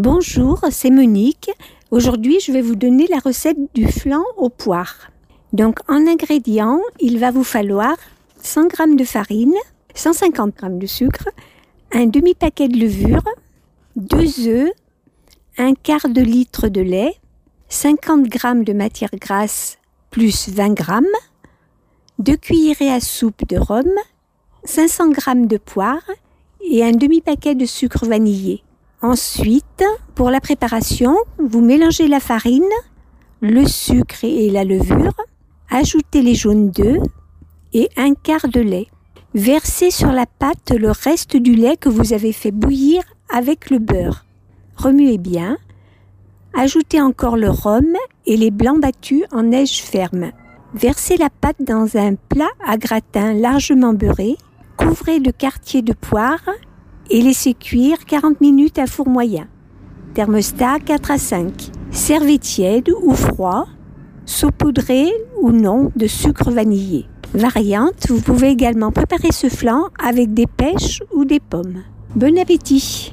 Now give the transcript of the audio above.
Bonjour, c'est Monique. Aujourd'hui, je vais vous donner la recette du flan aux poires. Donc, en ingrédients, il va vous falloir 100 g de farine, 150 g de sucre, un demi-paquet de levure, 2 œufs, un quart de litre de lait, 50 g de matière grasse plus 20 g, 2 cuillerées à soupe de rhum, 500 g de poire et un demi-paquet de sucre vanillé. Ensuite, pour la préparation, vous mélangez la farine, le sucre et la levure, ajoutez les jaunes d'œufs et un quart de lait. Versez sur la pâte le reste du lait que vous avez fait bouillir avec le beurre. Remuez bien. Ajoutez encore le rhum et les blancs battus en neige ferme. Versez la pâte dans un plat à gratin largement beurré. Couvrez de quartier de poire et laissez cuire 40 minutes à four moyen. Thermostat 4 à 5. Servez tiède ou froid, saupoudré ou non de sucre vanillé. Variante, vous pouvez également préparer ce flan avec des pêches ou des pommes. Bon appétit